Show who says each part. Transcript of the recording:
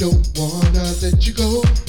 Speaker 1: Don't wanna let you go.